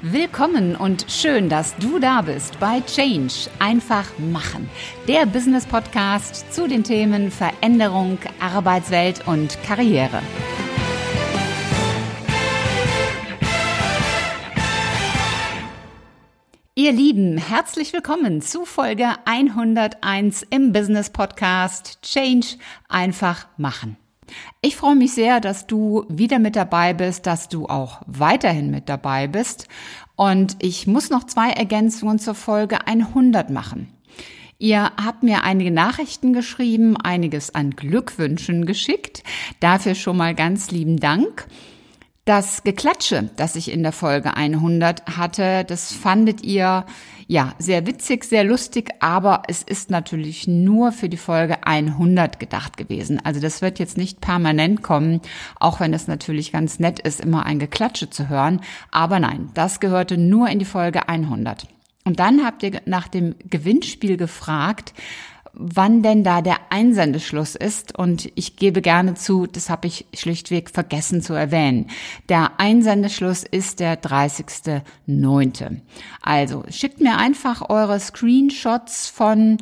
Willkommen und schön, dass du da bist bei Change. Einfach machen. Der Business Podcast zu den Themen Veränderung, Arbeitswelt und Karriere. Ihr Lieben, herzlich willkommen zu Folge 101 im Business Podcast Change einfach machen. Ich freue mich sehr, dass du wieder mit dabei bist, dass du auch weiterhin mit dabei bist. Und ich muss noch zwei Ergänzungen zur Folge 100 machen. Ihr habt mir einige Nachrichten geschrieben, einiges an Glückwünschen geschickt. Dafür schon mal ganz lieben Dank. Das Geklatsche, das ich in der Folge 100 hatte, das fandet ihr ja sehr witzig, sehr lustig, aber es ist natürlich nur für die Folge 100 gedacht gewesen. Also das wird jetzt nicht permanent kommen, auch wenn es natürlich ganz nett ist, immer ein Geklatsche zu hören. Aber nein, das gehörte nur in die Folge 100. Und dann habt ihr nach dem Gewinnspiel gefragt, wann denn da der Einsendeschluss ist. Und ich gebe gerne zu, das habe ich schlichtweg vergessen zu erwähnen. Der Einsendeschluss ist der 30.09. Also schickt mir einfach eure Screenshots von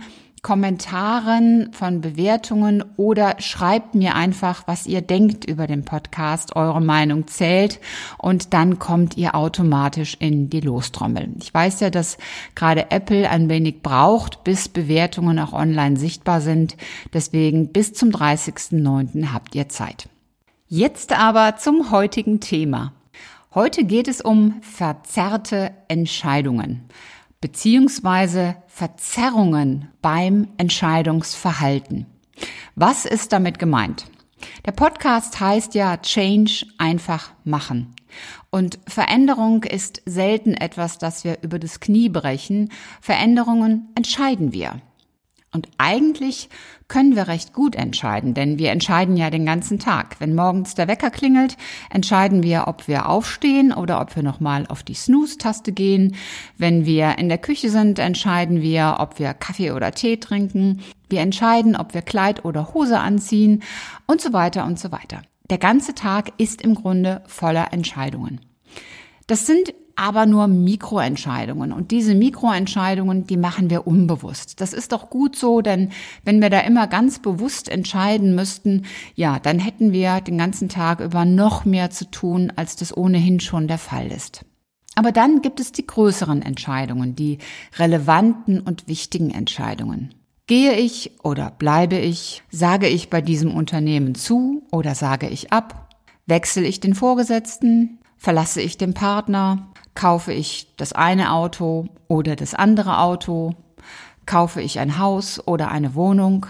Kommentaren, von Bewertungen oder schreibt mir einfach, was ihr denkt über den Podcast. Eure Meinung zählt und dann kommt ihr automatisch in die Lostrommel. Ich weiß ja, dass gerade Apple ein wenig braucht, bis Bewertungen auch online sichtbar sind. Deswegen bis zum 30.09. habt ihr Zeit. Jetzt aber zum heutigen Thema. Heute geht es um verzerrte Entscheidungen beziehungsweise Verzerrungen beim Entscheidungsverhalten. Was ist damit gemeint? Der Podcast heißt ja Change einfach machen. Und Veränderung ist selten etwas, das wir über das Knie brechen. Veränderungen entscheiden wir. Und eigentlich können wir recht gut entscheiden, denn wir entscheiden ja den ganzen Tag. Wenn morgens der Wecker klingelt, entscheiden wir, ob wir aufstehen oder ob wir nochmal auf die Snooze-Taste gehen. Wenn wir in der Küche sind, entscheiden wir, ob wir Kaffee oder Tee trinken. Wir entscheiden, ob wir Kleid oder Hose anziehen und so weiter und so weiter. Der ganze Tag ist im Grunde voller Entscheidungen. Das sind aber nur Mikroentscheidungen. Und diese Mikroentscheidungen, die machen wir unbewusst. Das ist doch gut so, denn wenn wir da immer ganz bewusst entscheiden müssten, ja, dann hätten wir den ganzen Tag über noch mehr zu tun, als das ohnehin schon der Fall ist. Aber dann gibt es die größeren Entscheidungen, die relevanten und wichtigen Entscheidungen. Gehe ich oder bleibe ich? Sage ich bei diesem Unternehmen zu oder sage ich ab? Wechsle ich den Vorgesetzten? Verlasse ich den Partner? Kaufe ich das eine Auto oder das andere Auto? Kaufe ich ein Haus oder eine Wohnung?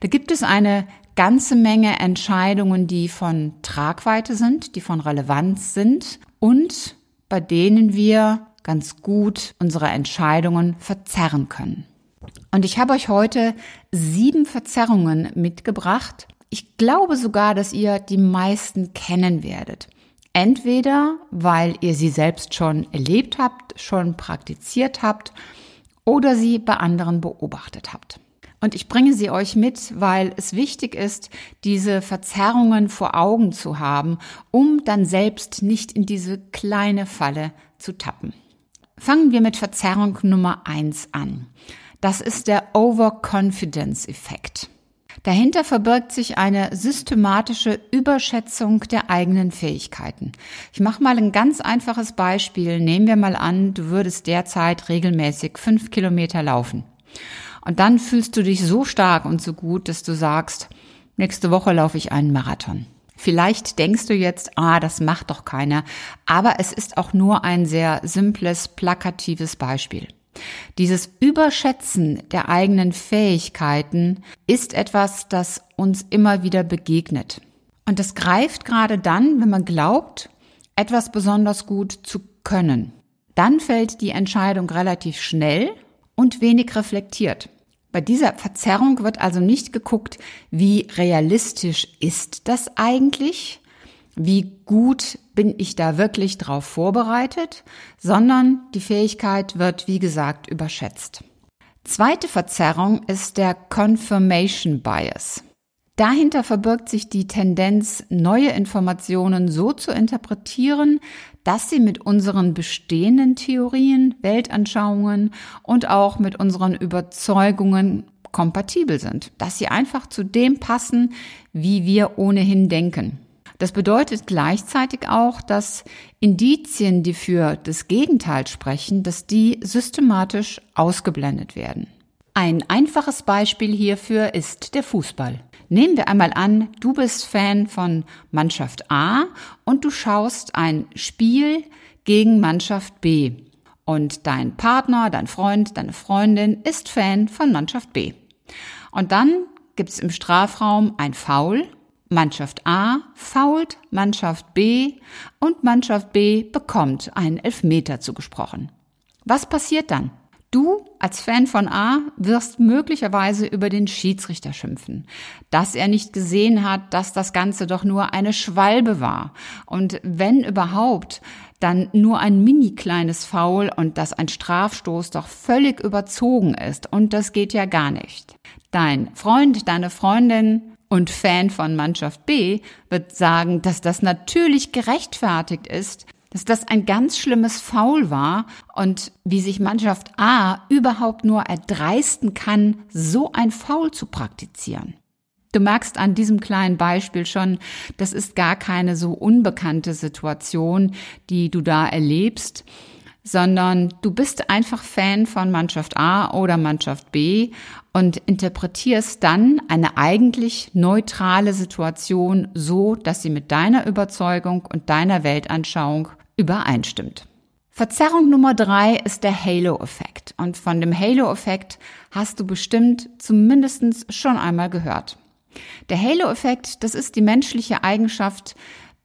Da gibt es eine ganze Menge Entscheidungen, die von Tragweite sind, die von Relevanz sind und bei denen wir ganz gut unsere Entscheidungen verzerren können. Und ich habe euch heute sieben Verzerrungen mitgebracht. Ich glaube sogar, dass ihr die meisten kennen werdet. Entweder weil ihr sie selbst schon erlebt habt, schon praktiziert habt oder sie bei anderen beobachtet habt. Und ich bringe sie euch mit, weil es wichtig ist, diese Verzerrungen vor Augen zu haben, um dann selbst nicht in diese kleine Falle zu tappen. Fangen wir mit Verzerrung Nummer eins an. Das ist der Overconfidence-Effekt. Dahinter verbirgt sich eine systematische Überschätzung der eigenen Fähigkeiten. Ich mache mal ein ganz einfaches Beispiel. Nehmen wir mal an, du würdest derzeit regelmäßig fünf Kilometer laufen. Und dann fühlst du dich so stark und so gut, dass du sagst, nächste Woche laufe ich einen Marathon. Vielleicht denkst du jetzt, ah, das macht doch keiner, aber es ist auch nur ein sehr simples, plakatives Beispiel. Dieses Überschätzen der eigenen Fähigkeiten ist etwas, das uns immer wieder begegnet. Und das greift gerade dann, wenn man glaubt, etwas besonders gut zu können. Dann fällt die Entscheidung relativ schnell und wenig reflektiert. Bei dieser Verzerrung wird also nicht geguckt, wie realistisch ist das eigentlich, wie gut bin ich da wirklich drauf vorbereitet, sondern die Fähigkeit wird, wie gesagt, überschätzt. Zweite Verzerrung ist der Confirmation Bias. Dahinter verbirgt sich die Tendenz, neue Informationen so zu interpretieren, dass sie mit unseren bestehenden Theorien, Weltanschauungen und auch mit unseren Überzeugungen kompatibel sind, dass sie einfach zu dem passen, wie wir ohnehin denken. Das bedeutet gleichzeitig auch, dass Indizien, die für das Gegenteil sprechen, dass die systematisch ausgeblendet werden. Ein einfaches Beispiel hierfür ist der Fußball. Nehmen wir einmal an, du bist Fan von Mannschaft A und du schaust ein Spiel gegen Mannschaft B. Und dein Partner, dein Freund, deine Freundin ist Fan von Mannschaft B. Und dann gibt's im Strafraum ein Foul. Mannschaft A fault Mannschaft B und Mannschaft B bekommt einen Elfmeter zugesprochen. Was passiert dann? Du als Fan von A wirst möglicherweise über den Schiedsrichter schimpfen, dass er nicht gesehen hat, dass das Ganze doch nur eine Schwalbe war und wenn überhaupt, dann nur ein mini kleines Foul und dass ein Strafstoß doch völlig überzogen ist und das geht ja gar nicht. Dein Freund, deine Freundin und Fan von Mannschaft B wird sagen, dass das natürlich gerechtfertigt ist, dass das ein ganz schlimmes Foul war und wie sich Mannschaft A überhaupt nur erdreisten kann, so ein Foul zu praktizieren. Du merkst an diesem kleinen Beispiel schon, das ist gar keine so unbekannte Situation, die du da erlebst, sondern du bist einfach Fan von Mannschaft A oder Mannschaft B und interpretierst dann eine eigentlich neutrale Situation so, dass sie mit deiner Überzeugung und deiner Weltanschauung übereinstimmt. Verzerrung Nummer drei ist der Halo-Effekt. Und von dem Halo-Effekt hast du bestimmt zumindest schon einmal gehört. Der Halo-Effekt, das ist die menschliche Eigenschaft,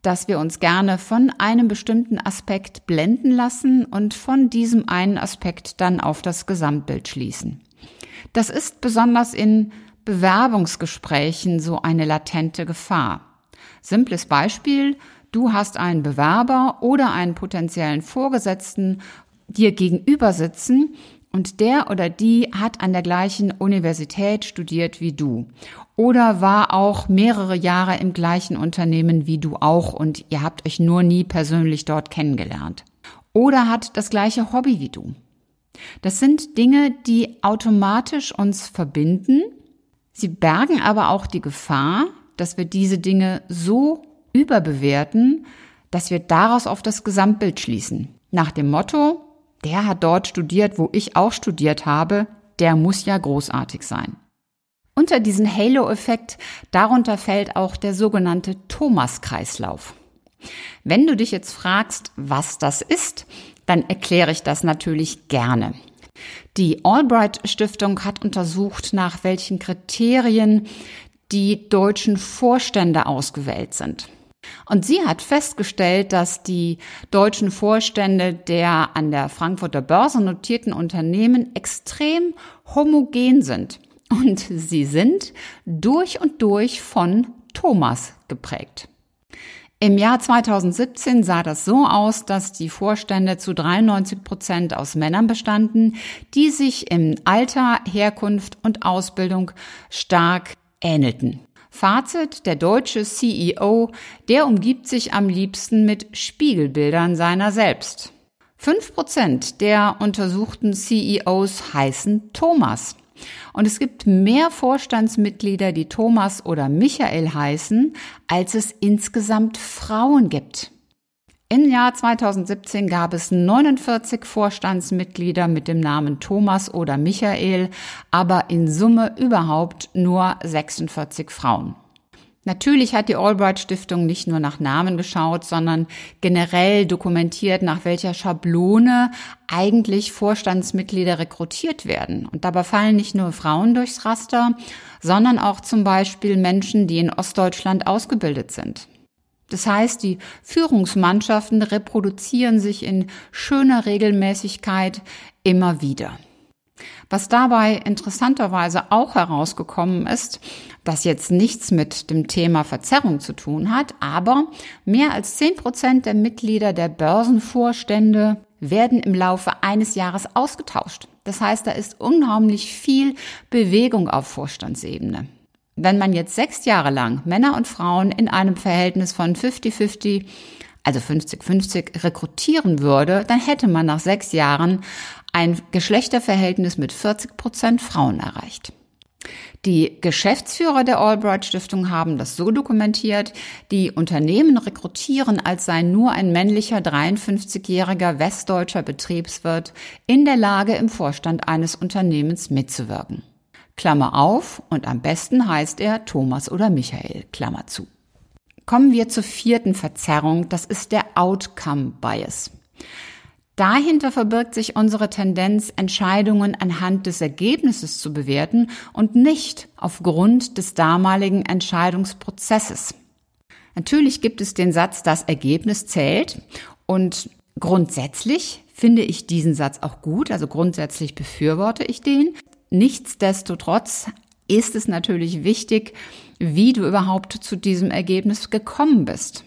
dass wir uns gerne von einem bestimmten Aspekt blenden lassen und von diesem einen Aspekt dann auf das Gesamtbild schließen. Das ist besonders in Bewerbungsgesprächen so eine latente Gefahr. Simples Beispiel, Du hast einen Bewerber oder einen potenziellen Vorgesetzten dir gegenüber sitzen und der oder die hat an der gleichen Universität studiert wie du oder war auch mehrere Jahre im gleichen Unternehmen wie du auch und ihr habt euch nur nie persönlich dort kennengelernt oder hat das gleiche Hobby wie du. Das sind Dinge, die automatisch uns verbinden. Sie bergen aber auch die Gefahr, dass wir diese Dinge so überbewerten, dass wir daraus auf das Gesamtbild schließen. Nach dem Motto, der hat dort studiert, wo ich auch studiert habe, der muss ja großartig sein. Unter diesen Halo-Effekt, darunter fällt auch der sogenannte Thomas-Kreislauf. Wenn du dich jetzt fragst, was das ist, dann erkläre ich das natürlich gerne. Die Albright Stiftung hat untersucht, nach welchen Kriterien die deutschen Vorstände ausgewählt sind. Und sie hat festgestellt, dass die deutschen Vorstände der an der Frankfurter Börse notierten Unternehmen extrem homogen sind. Und sie sind durch und durch von Thomas geprägt. Im Jahr 2017 sah das so aus, dass die Vorstände zu 93 Prozent aus Männern bestanden, die sich im Alter, Herkunft und Ausbildung stark ähnelten. Fazit, der deutsche CEO, der umgibt sich am liebsten mit Spiegelbildern seiner selbst. Fünf Prozent der untersuchten CEOs heißen Thomas. Und es gibt mehr Vorstandsmitglieder, die Thomas oder Michael heißen, als es insgesamt Frauen gibt. Im Jahr 2017 gab es 49 Vorstandsmitglieder mit dem Namen Thomas oder Michael, aber in Summe überhaupt nur 46 Frauen. Natürlich hat die Albright Stiftung nicht nur nach Namen geschaut, sondern generell dokumentiert, nach welcher Schablone eigentlich Vorstandsmitglieder rekrutiert werden. Und dabei fallen nicht nur Frauen durchs Raster, sondern auch zum Beispiel Menschen, die in Ostdeutschland ausgebildet sind. Das heißt, die Führungsmannschaften reproduzieren sich in schöner Regelmäßigkeit immer wieder. Was dabei interessanterweise auch herausgekommen ist, das jetzt nichts mit dem Thema Verzerrung zu tun hat, aber mehr als zehn Prozent der Mitglieder der Börsenvorstände werden im Laufe eines Jahres ausgetauscht. Das heißt, da ist unheimlich viel Bewegung auf Vorstandsebene. Wenn man jetzt sechs Jahre lang Männer und Frauen in einem Verhältnis von 50-50 also 50-50, rekrutieren würde, dann hätte man nach sechs Jahren ein Geschlechterverhältnis mit 40 Prozent Frauen erreicht. Die Geschäftsführer der Albright Stiftung haben das so dokumentiert, die Unternehmen rekrutieren, als sei nur ein männlicher 53-jähriger westdeutscher Betriebswirt in der Lage, im Vorstand eines Unternehmens mitzuwirken. Klammer auf, und am besten heißt er Thomas oder Michael, Klammer zu. Kommen wir zur vierten Verzerrung, das ist der Outcome Bias. Dahinter verbirgt sich unsere Tendenz, Entscheidungen anhand des Ergebnisses zu bewerten und nicht aufgrund des damaligen Entscheidungsprozesses. Natürlich gibt es den Satz, das Ergebnis zählt und grundsätzlich finde ich diesen Satz auch gut, also grundsätzlich befürworte ich den. Nichtsdestotrotz ist es natürlich wichtig, wie du überhaupt zu diesem Ergebnis gekommen bist.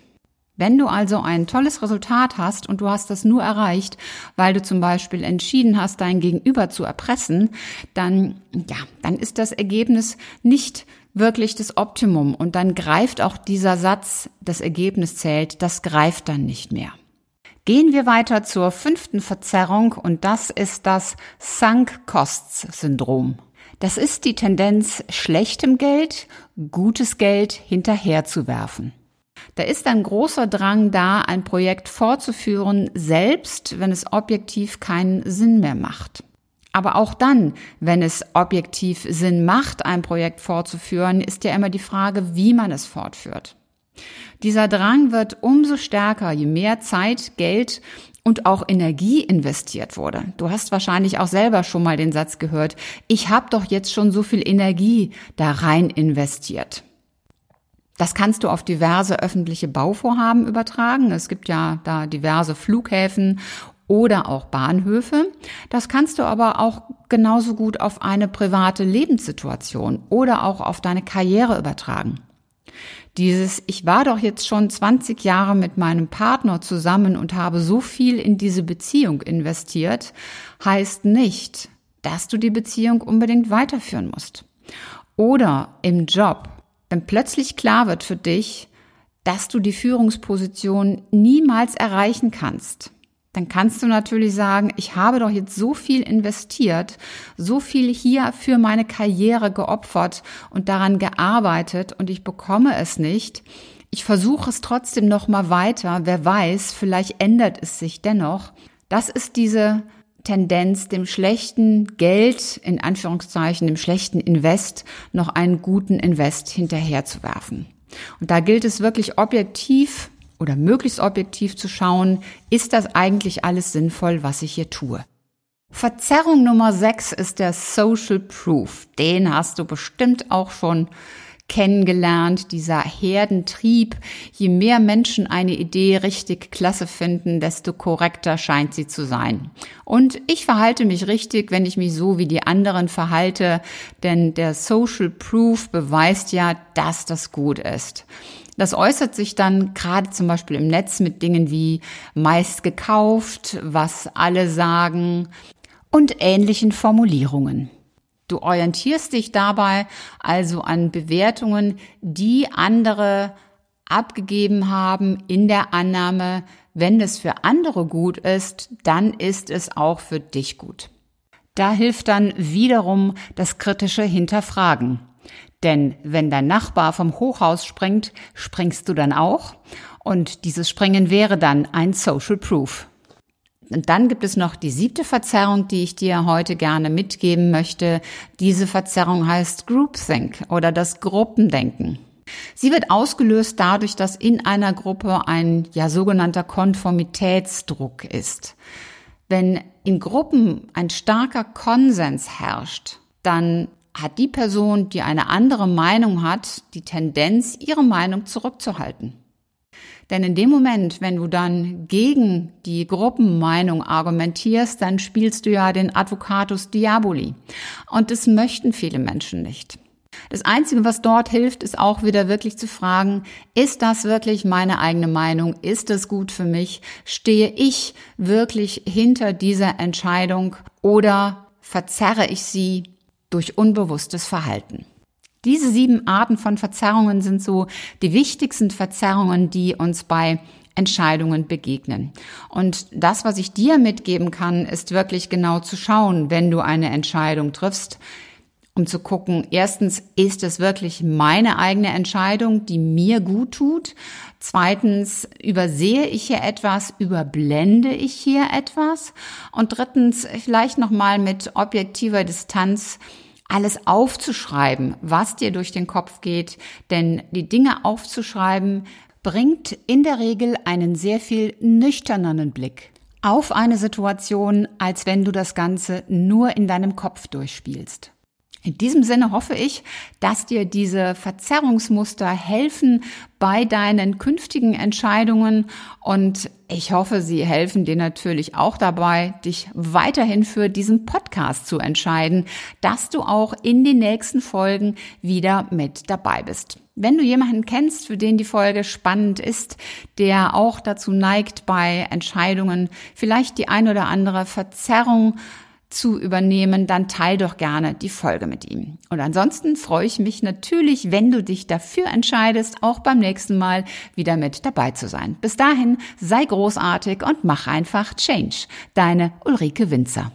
Wenn du also ein tolles Resultat hast und du hast das nur erreicht, weil du zum Beispiel entschieden hast, dein Gegenüber zu erpressen, dann, ja, dann ist das Ergebnis nicht wirklich das Optimum und dann greift auch dieser Satz, das Ergebnis zählt, das greift dann nicht mehr. Gehen wir weiter zur fünften Verzerrung und das ist das Sunk-Costs-Syndrom. Das ist die Tendenz, schlechtem Geld gutes Geld hinterherzuwerfen. Da ist ein großer Drang da, ein Projekt fortzuführen, selbst wenn es objektiv keinen Sinn mehr macht. Aber auch dann, wenn es objektiv Sinn macht, ein Projekt fortzuführen, ist ja immer die Frage, wie man es fortführt. Dieser Drang wird umso stärker, je mehr Zeit, Geld und auch Energie investiert wurde. Du hast wahrscheinlich auch selber schon mal den Satz gehört, ich habe doch jetzt schon so viel Energie da rein investiert. Das kannst du auf diverse öffentliche Bauvorhaben übertragen. Es gibt ja da diverse Flughäfen oder auch Bahnhöfe. Das kannst du aber auch genauso gut auf eine private Lebenssituation oder auch auf deine Karriere übertragen. Dieses, ich war doch jetzt schon 20 Jahre mit meinem Partner zusammen und habe so viel in diese Beziehung investiert, heißt nicht, dass du die Beziehung unbedingt weiterführen musst. Oder im Job wenn plötzlich klar wird für dich, dass du die Führungsposition niemals erreichen kannst, dann kannst du natürlich sagen, ich habe doch jetzt so viel investiert, so viel hier für meine Karriere geopfert und daran gearbeitet und ich bekomme es nicht. Ich versuche es trotzdem noch mal weiter. Wer weiß, vielleicht ändert es sich dennoch. Das ist diese Tendenz, dem schlechten Geld, in Anführungszeichen, dem schlechten Invest, noch einen guten Invest hinterherzuwerfen. Und da gilt es wirklich objektiv oder möglichst objektiv zu schauen, ist das eigentlich alles sinnvoll, was ich hier tue. Verzerrung Nummer 6 ist der Social Proof. Den hast du bestimmt auch schon kennengelernt, dieser Herdentrieb. Je mehr Menschen eine Idee richtig klasse finden, desto korrekter scheint sie zu sein. Und ich verhalte mich richtig, wenn ich mich so wie die anderen verhalte, denn der Social Proof beweist ja, dass das gut ist. Das äußert sich dann gerade zum Beispiel im Netz mit Dingen wie meist gekauft, was alle sagen und ähnlichen Formulierungen. Du orientierst dich dabei also an Bewertungen, die andere abgegeben haben in der Annahme, wenn es für andere gut ist, dann ist es auch für dich gut. Da hilft dann wiederum das kritische Hinterfragen. Denn wenn dein Nachbar vom Hochhaus springt, springst du dann auch. Und dieses Springen wäre dann ein Social Proof. Und dann gibt es noch die siebte Verzerrung, die ich dir heute gerne mitgeben möchte. Diese Verzerrung heißt Groupthink oder das Gruppendenken. Sie wird ausgelöst dadurch, dass in einer Gruppe ein ja sogenannter Konformitätsdruck ist. Wenn in Gruppen ein starker Konsens herrscht, dann hat die Person, die eine andere Meinung hat, die Tendenz, ihre Meinung zurückzuhalten. Denn in dem Moment, wenn du dann gegen die Gruppenmeinung argumentierst, dann spielst du ja den Advocatus Diaboli. Und das möchten viele Menschen nicht. Das Einzige, was dort hilft, ist auch wieder wirklich zu fragen, ist das wirklich meine eigene Meinung? Ist das gut für mich? Stehe ich wirklich hinter dieser Entscheidung oder verzerre ich sie durch unbewusstes Verhalten? Diese sieben Arten von Verzerrungen sind so die wichtigsten Verzerrungen, die uns bei Entscheidungen begegnen. Und das, was ich dir mitgeben kann, ist wirklich genau zu schauen, wenn du eine Entscheidung triffst, um zu gucken, erstens, ist es wirklich meine eigene Entscheidung, die mir gut tut? Zweitens, übersehe ich hier etwas, überblende ich hier etwas? Und drittens, vielleicht nochmal mit objektiver Distanz, alles aufzuschreiben, was dir durch den Kopf geht, denn die Dinge aufzuschreiben bringt in der Regel einen sehr viel nüchterneren Blick auf eine Situation, als wenn du das Ganze nur in deinem Kopf durchspielst. In diesem Sinne hoffe ich, dass dir diese Verzerrungsmuster helfen bei deinen künftigen Entscheidungen und ich hoffe, sie helfen dir natürlich auch dabei, dich weiterhin für diesen Podcast zu entscheiden, dass du auch in den nächsten Folgen wieder mit dabei bist. Wenn du jemanden kennst, für den die Folge spannend ist, der auch dazu neigt, bei Entscheidungen vielleicht die ein oder andere Verzerrung zu übernehmen, dann teil doch gerne die Folge mit ihm. Und ansonsten freue ich mich natürlich, wenn du dich dafür entscheidest, auch beim nächsten Mal wieder mit dabei zu sein. Bis dahin, sei großartig und mach einfach Change. Deine Ulrike Winzer.